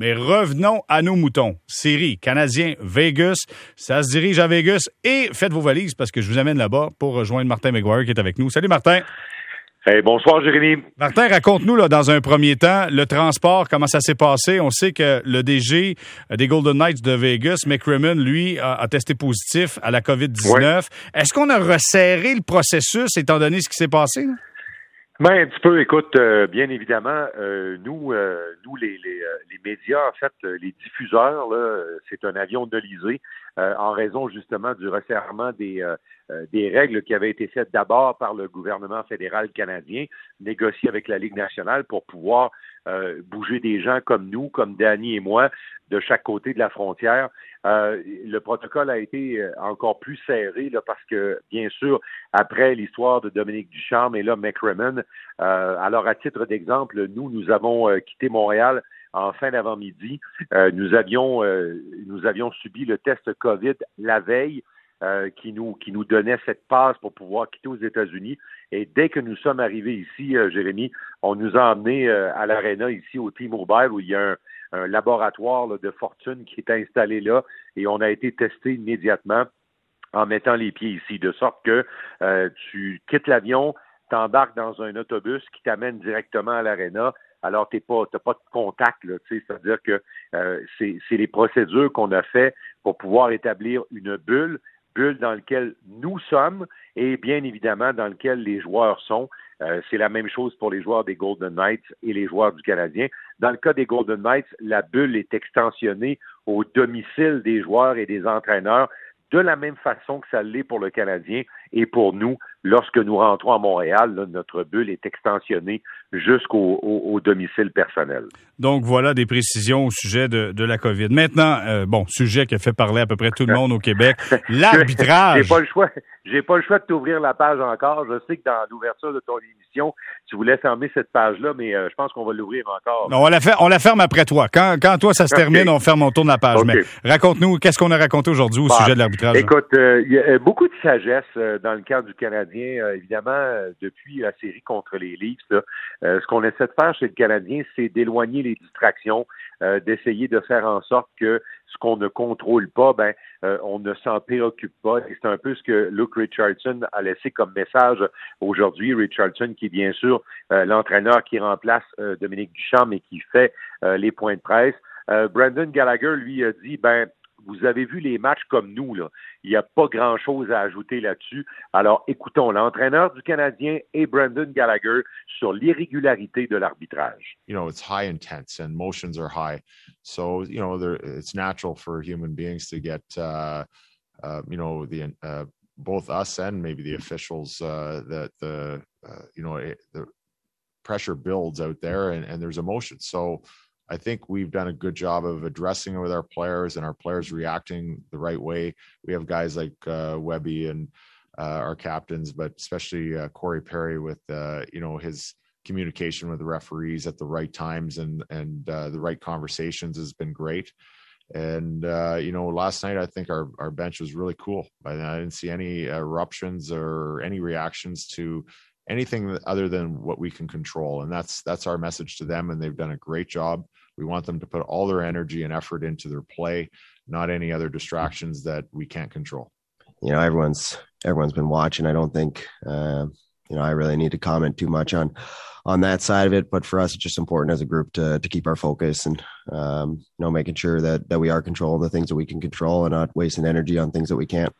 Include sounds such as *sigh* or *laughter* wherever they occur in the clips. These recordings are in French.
Mais revenons à nos moutons. Série Canadien Vegas. Ça se dirige à Vegas et faites vos valises parce que je vous amène là-bas pour rejoindre Martin McGuire qui est avec nous. Salut Martin. Hey, bonsoir, Jérémy. Martin, raconte-nous là, dans un premier temps le transport, comment ça s'est passé? On sait que le DG des Golden Knights de Vegas, McCrimmon, lui, a, testé positif à la COVID-19. Est-ce qu'on a resserré le processus étant donné ce qui s'est passé? Ben, un petit peu, écoute, euh, bien évidemment, euh, nous, euh, nous les, les, les, médias, en fait, les diffuseurs, là, c'est un avion de l'Elysée en raison justement du resserrement des, euh, des règles qui avaient été faites d'abord par le gouvernement fédéral canadien, négociées avec la Ligue nationale pour pouvoir euh, bouger des gens comme nous, comme Danny et moi, de chaque côté de la frontière. Euh, le protocole a été encore plus serré là, parce que, bien sûr, après l'histoire de Dominique Ducharme et là, McCrimmon, alors à titre d'exemple, nous, nous avons quitté Montréal en fin d'avant-midi. nous avions nous avions subi le test COVID la veille. Euh, qui nous qui nous donnait cette passe pour pouvoir quitter aux États-Unis. Et dès que nous sommes arrivés ici, euh, Jérémy, on nous a emmenés euh, à l'aréna ici au T-Mobile où il y a un, laboratoire de fortune qui est installé là et on a été testé immédiatement en mettant les pieds ici, de sorte que tu quittes l'avion, t'embarques dans un autobus qui t'amène directement à l'aréna. Alors, tu pas, pas de contact, là, c'est-à-dire que c'est les procédures qu'on a fait pour pouvoir établir une bulle bulle dans laquelle nous sommes et bien évidemment dans lequel les joueurs sont. Euh, c'est la même chose pour les joueurs des Golden Knights et les joueurs du Canadien. Dans le cas des Golden Knights, la bulle est extensionnée au domicile des joueurs et des entraîneurs de la même façon que ça l'est pour le Canadien et pour nous, lorsque nous rentrons à Montréal, notre bulle est extensionnée jusqu'au domicile personnel. Donc voilà des précisions au sujet de, la COVID. Maintenant, euh, bon, sujet qui a fait parler à peu près tout le monde au Québec, *laughs* l'arbitrage. J'ai pas le choix. J'ai pas le choix de t'ouvrir la page encore. Je sais que dans l'ouverture de ton émission, tu voulais fermer cette page-là, mais euh, je pense qu'on va l'ouvrir encore. on la, on la ferme après toi. Quand, quand toi, ça se *laughs* termine, on ferme, on tourne la page. Mais raconte-nous, qu'est-ce qu'on a raconté aujourd'hui au bah, sujet de l'arbitrage? Écoute, euh, il y a beaucoup de sagesse dans le cadre du Canadien, euh, évidemment, euh, depuis la série contre les Leafs, euh, ce qu'on essaie de faire chez le Canadien, c'est d'éloigner les distractions, d'essayer de faire en sorte que ce qu'on ne contrôle pas, ben, on ne s'en préoccupe pas. C'est un peu ce que Luke Richardson a laissé comme message aujourd'hui. Richardson, qui est bien sûr l'entraîneur qui remplace Dominique Duchamp et qui fait les points de presse. Brandon Gallagher, lui, a dit, ben, vous avez vu les matchs comme nous. Il n'y a pas grand-chose à ajouter là-dessus. Alors, écoutons l'entraîneur du Canadien et Brandon Gallagher sur l'irrégularité de l'arbitrage. You know, it's high intense and motions are high. So, you know, it's natural for human beings to get, uh, uh, you know, the uh, both us and maybe the officials uh, that the, uh, you know, the pressure builds out there and, and there's emotion. So, I think we've done a good job of addressing it with our players and our players reacting the right way. We have guys like uh, Webby and uh, our captains, but especially uh, Corey Perry with uh, you know his communication with the referees at the right times and and uh, the right conversations has been great. And uh, you know, last night I think our our bench was really cool. I, I didn't see any eruptions or any reactions to anything other than what we can control and that's that's our message to them and they've done a great job we want them to put all their energy and effort into their play, not any other distractions that we can't control. You know, everyone's everyone's been watching. I don't think uh, you know I really need to comment too much on on that side of it. But for us, it's just important as a group to to keep our focus and um, you know making sure that that we are controlling the things that we can control and not wasting energy on things that we can't.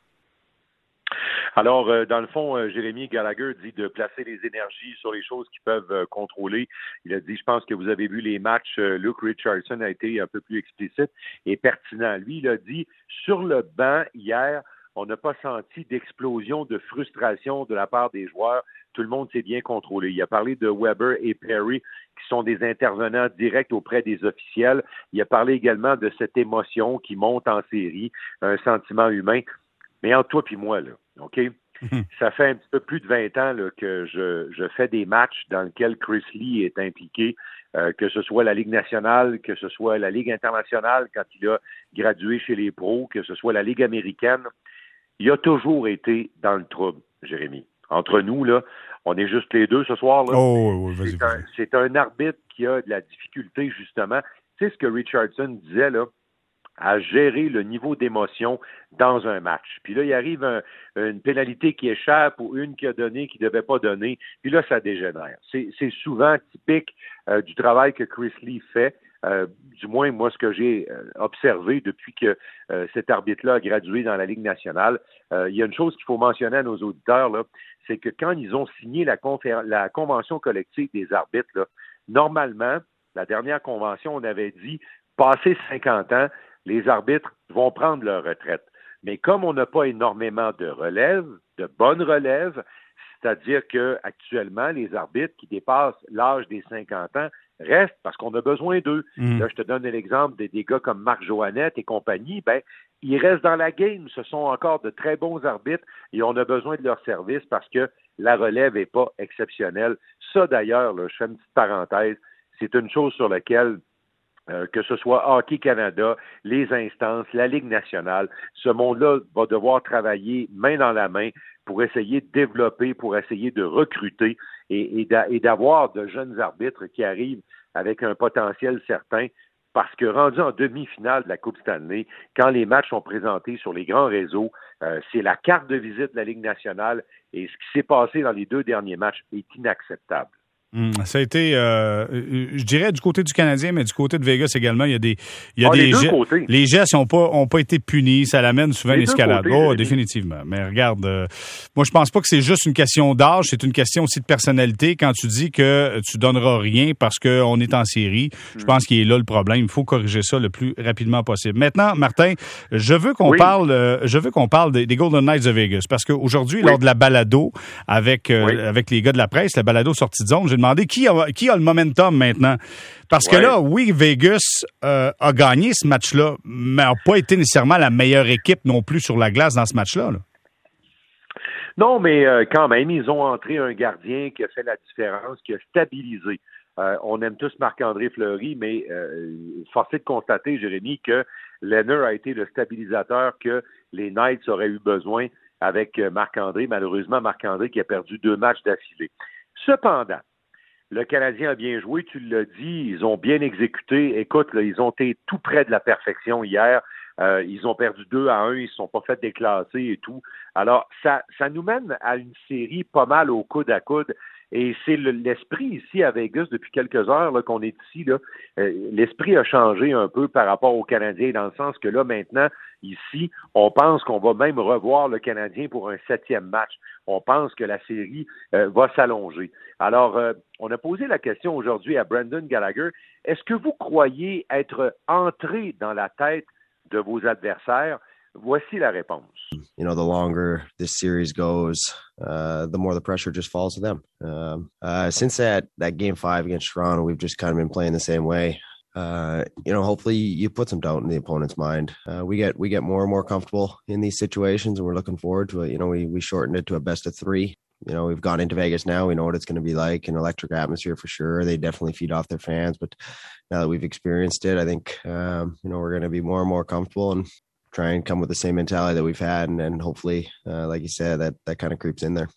Alors, euh, dans le fond, euh, Jérémy Gallagher dit de placer les énergies sur les choses qu'ils peuvent euh, contrôler. Il a dit, je pense que vous avez vu les matchs, Luke Richardson a été un peu plus explicite et pertinent. Lui, il a dit, sur le banc hier, on n'a pas senti d'explosion de frustration de la part des joueurs. Tout le monde s'est bien contrôlé. Il a parlé de Weber et Perry, qui sont des intervenants directs auprès des officiels. Il a parlé également de cette émotion qui monte en série, un sentiment humain. Mais entre toi et moi, là, OK? Mhm. Ça fait un petit peu plus de 20 ans là, que je, je, fais des matchs dans lesquels Chris Lee est impliqué, euh, que ce soit la Ligue nationale, que ce soit la Ligue internationale quand il a gradué chez les pros, que ce soit la Ligue américaine. Il a toujours été dans le trouble, Jérémy. Entre nous, là, on est juste les deux ce soir. Là. Oh, c'est, un, arbitre qui a de la difficulté, justement. tu sais ce que Richardson disait, là, à gérer le niveau d'émotion dans un match. Puis là, il arrive une pénalité qui échappe ou une qui a donné qui ne devait pas donner, puis là, ça dégénère. C'est souvent typique euh, du travail que Chris Lee fait. Euh, du moins, moi, ce que j'ai euh, observé depuis que cet arbitre-là a gradué dans la Ligue nationale, il y a une chose qu'il faut mentionner à nos auditeurs, c'est que quand ils ont signé la, la convention collective des arbitres, là, normalement, la dernière convention, on avait dit, passé 50 ans, les arbitres vont prendre leur retraite. Mais comme on n'a pas énormément de relève, de bonnes relèves, c'est-à-dire qu'actuellement, les arbitres qui dépassent l'âge des 50 ans restent parce qu'on a besoin d'eux. Mm. Là, je te donne l'exemple des, des, gars comme Marc Joannette et compagnie. Ben, ils restent dans la game. Ce sont encore de très bons arbitres et on a besoin de leur service parce que la relève n'est pas exceptionnelle. Ça, d'ailleurs, je fais une petite parenthèse, c'est une chose sur laquelle euh, que ce soit Hockey Canada, les instances, la Ligue nationale, ce monde-là va devoir travailler main dans la main pour essayer de développer, pour essayer de recruter et, d'avoir de jeunes arbitres qui arrivent avec un potentiel certain. Parce que rendu en demi-finale de la Coupe Stanley, quand les matchs sont présentés sur les grands réseaux, euh, c'est la carte de visite de la Ligue nationale et ce qui s'est passé dans les deux derniers matchs est inacceptable. Hmm, ça a été, euh, je dirais du côté du Canadien, mais du côté de Vegas également, il y a des, il y a ah, des les, gestes, les gestes n'ont pas, ont pas été punis. Ça l'amène souvent à l'escalade. Oh, définitivement. Mais regarde, euh, moi je pense pas que c'est juste une question d'âge, c'est une question aussi de personnalité. Quand tu dis que tu donneras rien parce qu'on est en série, je pense qu'il est là le problème. Il faut corriger ça le plus rapidement possible. Maintenant, Martin, je veux qu'on parle, euh, je veux qu'on parle des, Golden Knights de Vegas parce qu'aujourd'hui, lors de la balado avec avec les gars de la presse, la balado sortie de zone, demander qui a, qui a le momentum maintenant. Parce que là, oui, Vegas euh, a gagné ce match-là, mais n'a pas été nécessairement la meilleure équipe non plus sur la glace dans ce match-là. Non, mais euh, quand même, ils ont entré un gardien qui a fait la différence, qui a stabilisé. Euh, on aime tous Marc-André Fleury, mais force est de constater, Jérémy, que Lenner a été le stabilisateur que les Knights auraient eu besoin avec Marc-André. Malheureusement, Marc-André qui a perdu deux matchs d'affilée. Cependant, le Canadien a bien joué, tu l'as dit, ils ont bien exécuté. Écoute, ils ont été tout près de la perfection hier. Euh, ils ont perdu 2 à 1, ils ne se sont pas fait déclasser et tout. Alors, ça, nous mène à une série pas mal au coude à coude. Et c'est l'esprit ici à Vegas depuis quelques heures qu'on est ici. Euh, l'esprit a changé un peu par rapport aux Canadiens, dans le sens que là, maintenant, ici, on pense qu'on va même revoir le Canadien pour un septième match. On pense que la série euh, va s'allonger. Alors, euh, on a posé la question aujourd'hui à Brandon Gallagher. Est-ce que vous croyez être entré dans la tête de vos adversaires? Voici la réponse. You know, the longer this series goes, uh, the more the pressure just falls to them. Um, uh, since that that game five against Toronto, we've just kind of been playing the same way. Uh, you know, hopefully you put some doubt in the opponent's mind. Uh, we get we get more and more comfortable in these situations, and we're looking forward to it. You know, we we shortened it to a best of three. You know, we've gone into Vegas now. We know what it's going to be like an electric atmosphere for sure. They definitely feed off their fans, but now that we've experienced it, I think um, you know we're going to be more and more comfortable and try and come with the same mentality that we've had, and, and hopefully, uh, like you said, that that kind of creeps in there.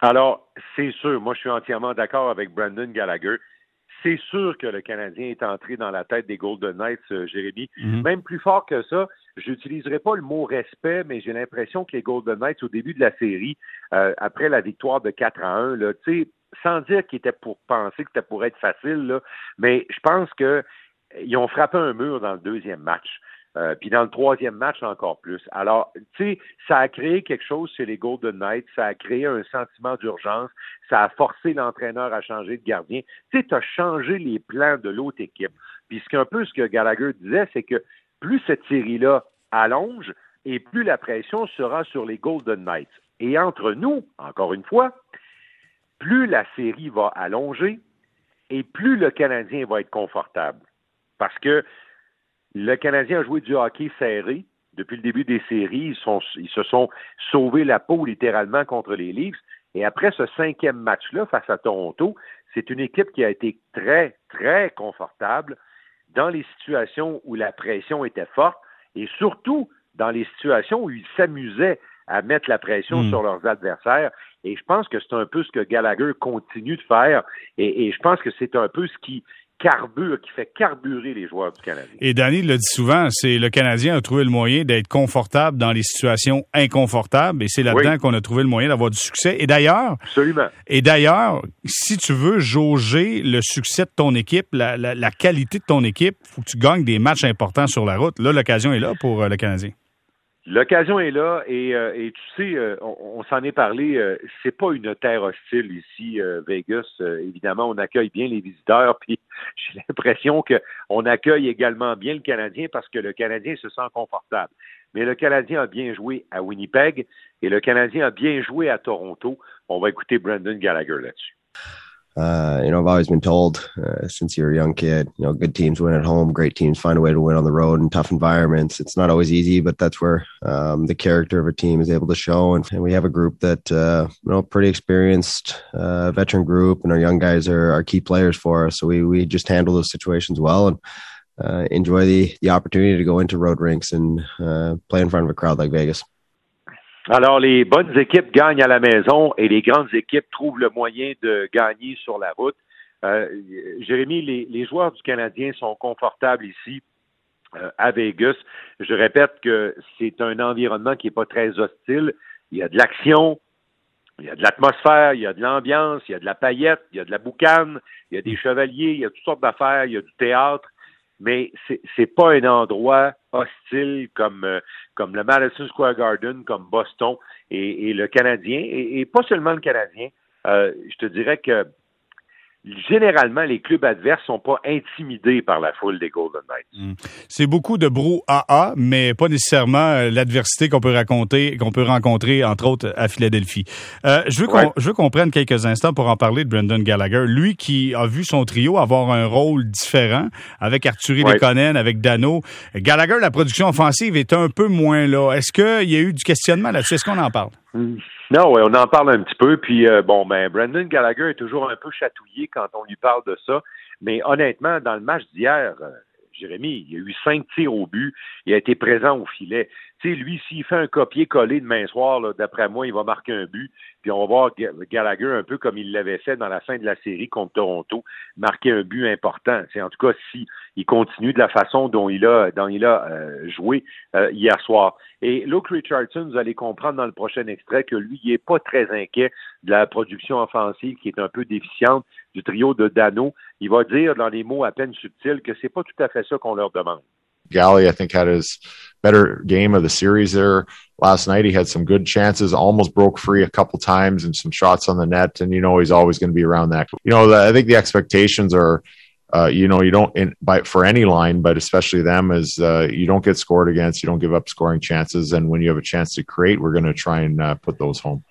Alors, c'est sûr, moi je suis entièrement d'accord avec Brandon Gallagher. C'est sûr que le Canadien est entré dans la tête des Golden Knights, euh, Jérémy. Mm-hmm. Même plus fort que ça, j'utiliserai pas le mot respect, mais j'ai l'impression que les Golden Knights, au début de la série, euh, après la victoire de 4 à 1, là, sans dire qu'ils étaient pour penser que c'était pour être facile, là, mais je pense qu'ils ont frappé un mur dans le deuxième match. Euh, puis dans le troisième match, encore plus. Alors, tu sais, ça a créé quelque chose chez les Golden Knights, ça a créé un sentiment d'urgence, ça a forcé l'entraîneur à changer de gardien. Tu sais, tu as changé les plans de l'autre équipe. Puis ce un peu ce que Gallagher disait, c'est que plus cette série-là allonge, et plus la pression sera sur les Golden Knights. Et entre nous, encore une fois, plus la série va allonger et plus le Canadien va être confortable. Parce que le Canadien a joué du hockey serré depuis le début des séries. Ils, se sont sauvés la peau littéralement contre les Leafs. Et après ce cinquième match-là face à Toronto, c'est une équipe qui a été très, très confortable dans les situations où la pression était forte et surtout dans les situations où ils s'amusaient à mettre la pression hmm. sur leurs adversaires. Et je pense que c'est un peu ce que Gallagher continue de faire. Et, et je pense que c'est un peu ce qui, carbure, qui fait carburer les joueurs du Canadien. Et Danny le dit souvent, c'est le Canadien a trouvé le moyen d'être confortable dans les situations inconfortables et c'est là-dedans qu'on a trouvé le moyen d'avoir du succès. Et d'ailleurs, absolument. Et d'ailleurs, si tu veux jauger le succès de ton équipe, la, la qualité de ton équipe, faut que tu gagnes des matchs importants sur la route. Là, l'occasion est là pour euh, le Canadien. L'occasion est là et, euh, et tu sais, euh, on, s'en est parlé. Euh, c'est pas une terre hostile ici, Vegas. évidemment, on accueille bien les visiteurs, puis *laughs* j'ai l'impression que on accueille également bien le Canadien parce que le Canadien se sent confortable. Mais le Canadien a bien joué à Winnipeg et le Canadien a bien joué à Toronto. On va écouter Brandon Gallagher là-dessus. Uh, you know, I've always been told uh, since you're a young kid, you know, good teams win at home, great teams find a way to win on the road in tough environments. It's not always easy, but that's where um, the character of a team is able to show. And, and we have a group that, uh, you know, pretty experienced uh, veteran group, and our young guys are, are key players for us. So we we just handle those situations well and. Uh, enjoy the the opportunity to go into road rinks and uh, play in front of a crowd like Vegas. Alors, les bonnes équipes gagnent à la maison et les grandes équipes trouvent le moyen de gagner sur la route. Euh, Jérémy, les, les, joueurs du Canadien sont confortables ici euh, à Vegas. Je répète que c'est un environnement qui n'est pas très hostile. Il y a de l'action, il y a de l'atmosphère, il y a de l'ambiance, il y a de la paillette, il y a de la boucane, il y a des chevaliers, il y a toutes sortes d'affaires, il y a du théâtre mais c'est pas un endroit hostile comme euh, comme le Madison Square Garden, comme Boston et, le Canadien et, pas seulement le Canadien. Euh, je te dirais que généralement, les clubs adverses sont pas intimidés par la foule des Golden Knights. Hmm. C'est beaucoup de brouhaha, mais pas nécessairement euh, l'adversité qu'on peut raconter, qu'on peut rencontrer, entre autres, à Philadelphie. Euh, je veux qu'on je veux qu'on prenne quelques instants pour en parler de Brendan Gallagher. Lui qui a vu son trio avoir un rôle différent avec Arthurie ouais. Lekonen, avec Dano. Gallagher, la production offensive est un peu moins là. Est-ce qu'il y a eu du questionnement là-dessus? Est-ce qu'on en parle? Non, ouais, on en parle un petit peu. Puis euh, bon, ben Brandon Gallagher est toujours un peu chatouillé quand on lui parle de ça. Mais honnêtement, dans le match d'hier, euh, Jérémy, il y a eu cinq tirs au but. Il a été présent au filet. Sais, lui, s'il fait un copier-coller demain soir, d'après moi, il va marquer un but. Puis on va voir Gallagher un peu comme il l'avait fait dans la fin de la série contre Toronto, marquer un but important. C'est en tout cas si il continue de la façon dont il a, dont il a euh, joué euh, hier soir. Et Luke Richardson, vous allez comprendre dans le prochain extrait que lui, il n'est pas très inquiet de la production offensive qui est un peu déficiente du trio de Dano. Il va dire dans les mots à peine subtils que c'est pas tout à fait ça qu'on leur demande. Galley, I think, had his better game of the series there last night. He had some good chances, almost broke free a couple times and some shots on the net. And, you know, he's always going to be around that. You know, the, I think the expectations are, uh, you know, you don't, in, by, for any line, but especially them, is uh, you don't get scored against, you don't give up scoring chances. And when you have a chance to create, we're going to try and uh, put those home.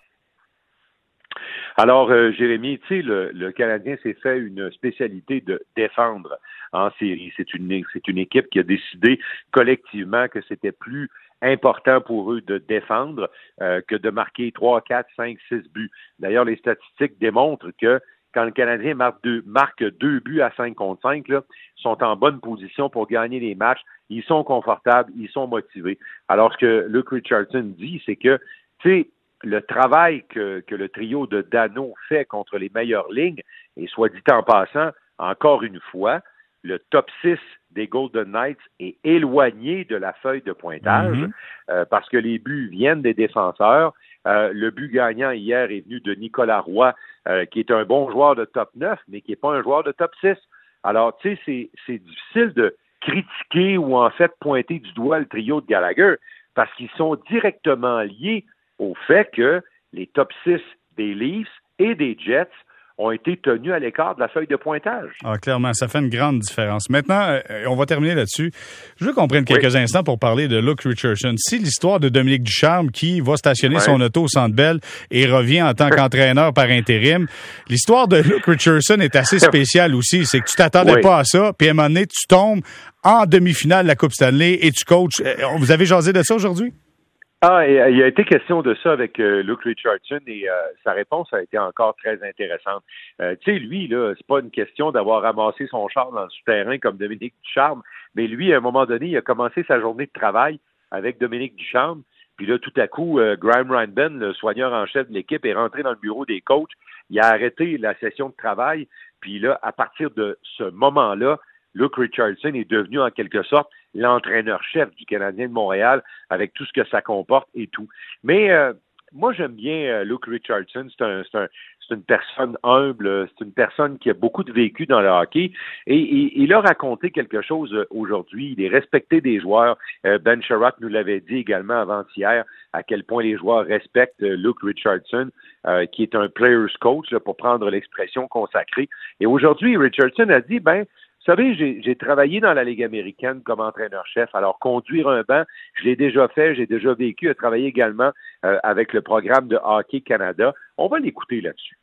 Alors, euh, Jérémy, tu sais, le, le Canadien s'est fait une spécialité de défendre en série. C'est une, équipe qui a décidé collectivement que c'était plus important pour eux de défendre euh, que de marquer 3, 4, 5, 6 buts. D'ailleurs, les statistiques démontrent que quand le Canadien marque deux, buts à 5 contre 5, là, sont en bonne position pour gagner les matchs. Ils sont confortables, ils sont motivés. Alors, ce que Luke Richardson dit, c'est que, tu le travail que, que, le trio de Dano fait contre les meilleures lignes, et soit dit en passant, encore une fois, le top 6 des Golden Knights est éloigné de la feuille de pointage mm-hmm. euh, parce que les buts viennent des défenseurs. Euh, le but gagnant hier est venu de Nicolas Roy, euh, qui est un bon joueur de top 9, mais qui n'est pas un joueur de top 6. Alors, tu sais, c'est difficile de critiquer ou en fait pointer du doigt le trio de Gallagher parce qu'ils sont directement liés au fait que les top 6 des Leafs et des Jets ont été tenus à l'écart de la feuille de pointage. Ah, clairement, ça fait une grande différence. Maintenant, euh, on va terminer là-dessus. Je veux qu'on prenne quelques instants pour parler de Luke Richardson. Si l'histoire de Dominique Ducharme qui va stationner son auto au Centre Bell et revient en tant *laughs* qu'entraîneur par intérim, l'histoire de Luke Richardson est assez *laughs* spéciale aussi. C'est que tu t'attendais pas à ça, puis à un moment donné, tu tombes en demi-finale de la Coupe Stanley et tu coaches. Euh, vous avez jasé de ça aujourd'hui? Ah, euh, il a été question de ça avec euh, Luke Richardson et euh, sa réponse a été encore très intéressante. tu sais, lui, là, c'est pas une question d'avoir ramassé son char dans le souterrain comme Dominique Ducharme, mais lui, à un moment donné, il a commencé sa journée de travail avec Dominique Ducharme, Puis là, tout à coup, euh, Graham Ryanben, le soigneur en chef de l'équipe, est rentré dans le bureau des coachs. Il a arrêté la session de travail. Puis là, à partir de ce moment-là, Luke Richardson est devenu en quelque sorte l'entraîneur-chef du Canadien de Montréal avec tout ce que ça comporte et tout. Mais euh, moi, j'aime bien euh, Luke Richardson. C'est un, un, c'est une personne humble, c'est une personne qui a beaucoup de vécu dans le hockey. Et, il a raconté quelque chose euh, aujourd'hui. Il est respecté des joueurs. Euh, ben Sherratt nous l'avait dit également avant-hier à quel point les joueurs respectent Luke Richardson, qui est un player's coach, pour prendre l'expression consacrée. Et aujourd'hui, Richardson a dit, ben, vous savez, j'ai travaillé dans la Ligue américaine comme entraîneur-chef. Alors, conduire un banc, je l'ai déjà fait, j'ai déjà vécu, à travailler également euh, avec le programme de Hockey Canada. On va l'écouter là-dessus.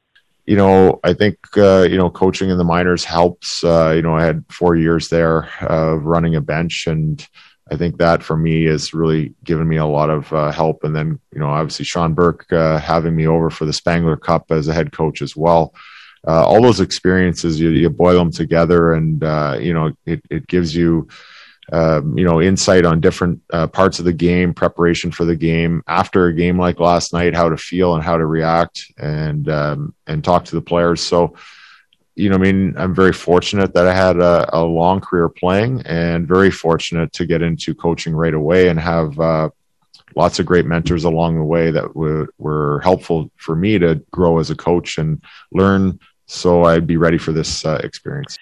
You know, I think uh, you know coaching in the minors helps. Uh, you know, I had four years there of running a bench, and I think that for me has really given me a lot of uh, help. And then, you know, obviously Sean Burke uh, having me over for the Spangler Cup as a head coach as well uh, all those experiences you, you, boil them together and uh, you know it, it gives you um, you know insight on different uh, parts of the game preparation for the game after a game like last night how to feel and how to react and um, and talk to the players. So you know i mean i'm very fortunate that i had a, a long career playing and very fortunate to get into coaching right away and have uh, lots of great mentors along the way that were, were helpful for me to grow as a coach and learn so I'd be ready for this uh, experience.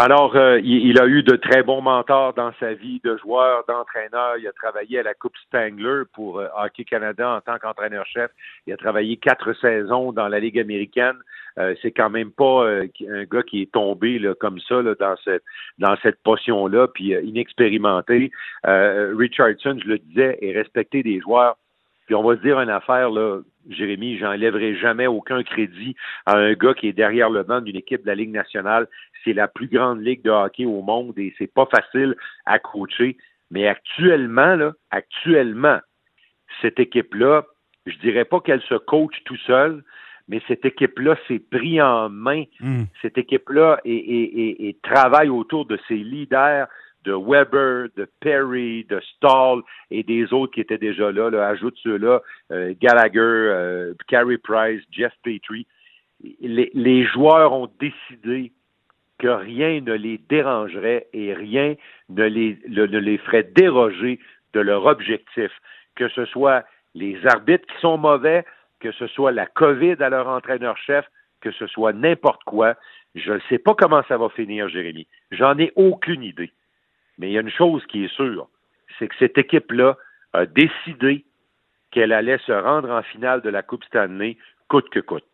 Alors, euh, il, a eu de très bons mentors dans sa vie de joueur, d'entraîneur. Il a travaillé à la Coupe Spangler pour euh, Hockey Canada en tant qu'entraîneur-chef. Il a travaillé quatre saisons dans la Ligue américaine. Euh, c'est quand même pas un gars qui est tombé là, comme ça là, dans cette dans cette potion-là, puis euh, inexpérimenté. Richardson, je le disais, est respecté des joueurs. Puis on va se dire une affaire, là, Jérémy, j'enlèverai jamais aucun crédit à un gars qui est derrière le banc d'une équipe de la Ligue nationale. C'est la plus grande ligue de hockey au monde et c'est pas facile à coacher. Mais actuellement, là, actuellement, cette équipe-là, je dirais pas qu'elle se coach tout seul, mais cette équipe-là s'est pris en main. Hmm. Cette équipe-là et, travaille autour de ses leaders, de Weber, de Perry, de Stahl et des autres qui étaient déjà là. là ajoute ceux-là, euh, Gallagher, euh, Carey Price, Jeff Petrie. Les, joueurs ont décidé que rien ne les dérangerait et rien ne les ferait déroger de leur objectif, que ce soit les arbitres qui sont mauvais, que ce soit la COVID à leur entraîneur-chef, que ce soit n'importe quoi. Je ne sais pas comment ça va finir, Jérémy. J'en ai aucune idée. Mais il y a une chose qui est sûre, c'est que cette équipe-là a décidé qu'elle allait se rendre en finale de la Coupe Stanley, coûte que coûte.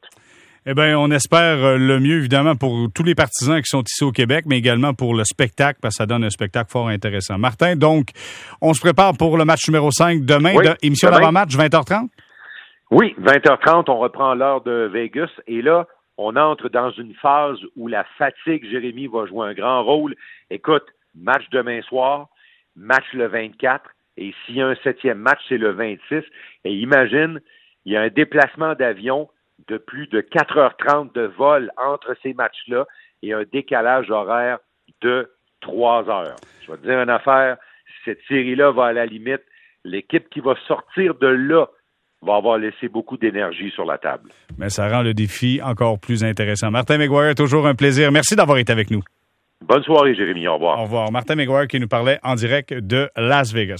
Eh bien, on espère euh, le mieux, évidemment, pour tous les partisans qui sont ici au Québec, mais également pour le spectacle, parce que ça donne un spectacle fort intéressant. Martin, donc, on se prépare pour le match numéro 5 demain, émission d'avant-match, 20h30? Oui, 20h30, on reprend l'heure de Vegas, et là, on entre dans une phase où la fatigue, Jérémy, va jouer un grand rôle. Écoute, match demain soir, match le 24, et s'il y a un septième match, c'est le 26. Et imagine, il y a un déplacement d'avion de plus de 4h30 de vol entre ces matchs-là et un décalage horaire de 3 heures. Je vais te dire une affaire, cette série-là va à la limite. L'équipe qui va sortir de là va avoir laissé beaucoup d'énergie sur la table. Mais ça rend le défi encore plus intéressant. Martin McGuire, toujours un plaisir. Merci d'avoir été avec nous. Bonne soirée, Jérémy. Au revoir. Au revoir. Martin McGuire qui nous parlait en direct de Las Vegas.